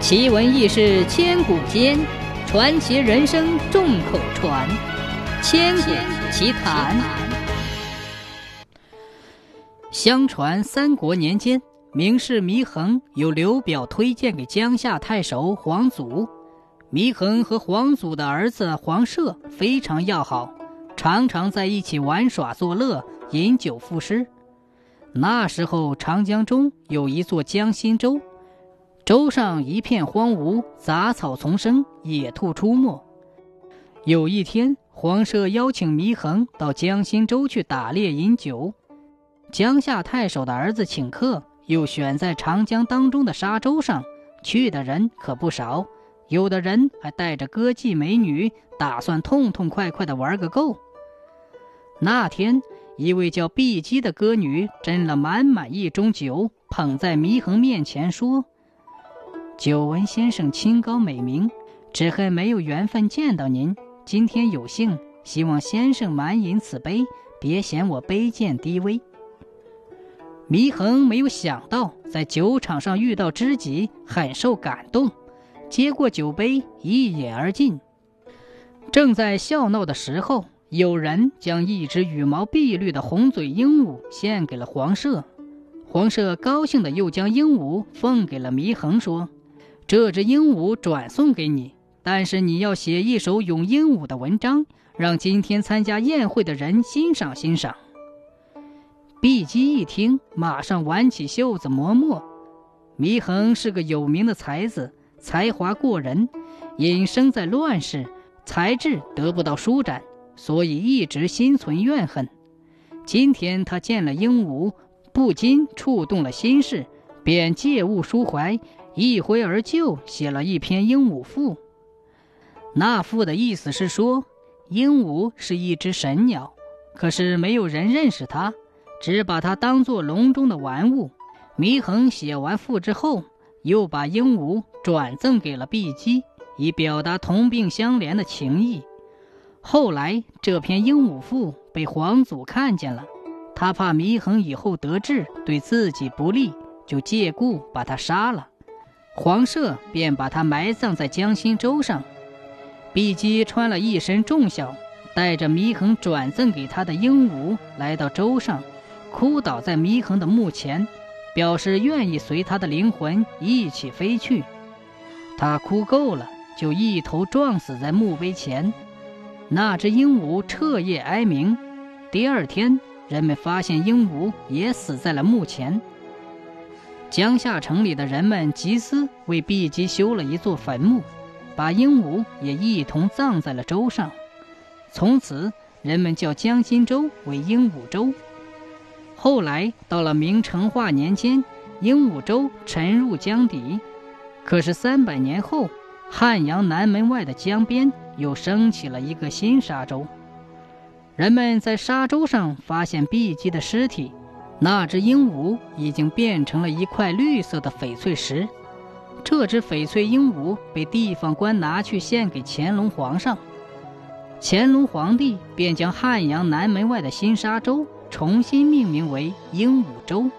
奇闻异事千古间，传奇人生众口传。千古奇谈。相传三国年间，名士祢衡有刘表推荐给江夏太守黄祖。祢衡和黄祖的儿子黄涉非常要好，常常在一起玩耍作乐，饮酒赋诗。那时候，长江中有一座江心洲，洲上一片荒芜，杂草丛生，野兔出没。有一天，黄涉邀请祢衡到江心洲去打猎饮酒。江夏太守的儿子请客，又选在长江当中的沙洲上，去的人可不少，有的人还带着歌妓美女，打算痛痛快快的玩个够。那天。一位叫碧姬的歌女斟了满满一盅酒，捧在祢衡面前说：“久闻先生清高美名，只恨没有缘分见到您。今天有幸，希望先生满饮此杯，别嫌我卑贱低微。”祢衡没有想到在酒场上遇到知己，很受感动，接过酒杯一饮而尽。正在笑闹的时候。有人将一只羽毛碧绿的红嘴鹦鹉献给了黄舍，黄舍高兴的又将鹦鹉奉给了祢衡，说：“这只鹦鹉转送给你，但是你要写一首咏鹦鹉的文章，让今天参加宴会的人欣赏欣赏。”碧姬一听，马上挽起袖子磨墨。祢衡是个有名的才子，才华过人，因生在乱世，才智得不到舒展。所以一直心存怨恨。今天他见了鹦鹉，不禁触动了心事，便借物抒怀，一挥而就写了一篇《鹦鹉赋》。那赋的意思是说，鹦鹉是一只神鸟，可是没有人认识它，只把它当作笼中的玩物。祢衡写完赋之后，又把鹦鹉转赠给了碧姬，以表达同病相怜的情谊。后来，这篇鹦鹉赋被皇祖看见了，他怕祢衡以后得志对自己不利，就借故把他杀了。黄舍便把他埋葬在江心洲上。碧姬穿了一身重孝，带着祢衡转赠给他的鹦鹉来到洲上，哭倒在祢衡的墓前，表示愿意随他的灵魂一起飞去。他哭够了，就一头撞死在墓碑前。那只鹦鹉彻夜哀鸣，第二天，人们发现鹦鹉也死在了墓前。江夏城里的人们集资为碧姬修了一座坟墓，把鹦鹉也一同葬在了洲上。从此，人们叫江心洲为鹦鹉洲。后来到了明成化年间，鹦鹉洲沉入江底。可是三百年后。汉阳南门外的江边又升起了一个新沙洲，人们在沙洲上发现碧姬的尸体，那只鹦鹉已经变成了一块绿色的翡翠石。这只翡翠鹦鹉被地方官拿去献给乾隆皇上，乾隆皇帝便将汉阳南门外的新沙洲重新命名为鹦鹉洲。